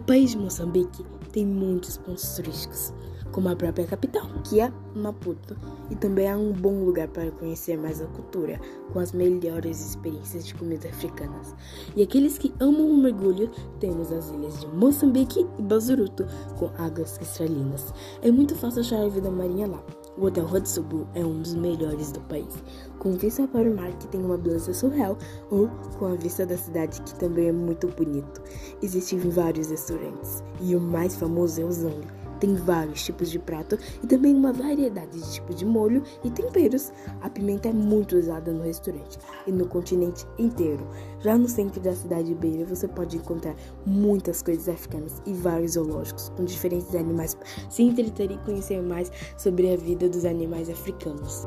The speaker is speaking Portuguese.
país de Moçambique tem muitos pontos turísticos, como a própria capital, que é Maputo, e também é um bom lugar para conhecer mais a cultura, com as melhores experiências de comidas africanas. E aqueles que amam o mergulho, temos as ilhas de Moçambique e Bazuruto, com águas cristalinas. É muito fácil achar a vida marinha lá. O Hotel Blue é um dos melhores do país, com vista para o mar que tem uma beleza surreal ou com a vista da cidade que também é muito bonito. Existem vários restaurantes e o mais famoso é o Zang. Tem vários tipos de prato e também uma variedade de tipos de molho e temperos. A pimenta é muito usada no restaurante e no continente inteiro. Já no centro da cidade de Beira você pode encontrar muitas coisas africanas e vários zoológicos com diferentes animais se entreter e conhecer mais sobre a vida dos animais africanos.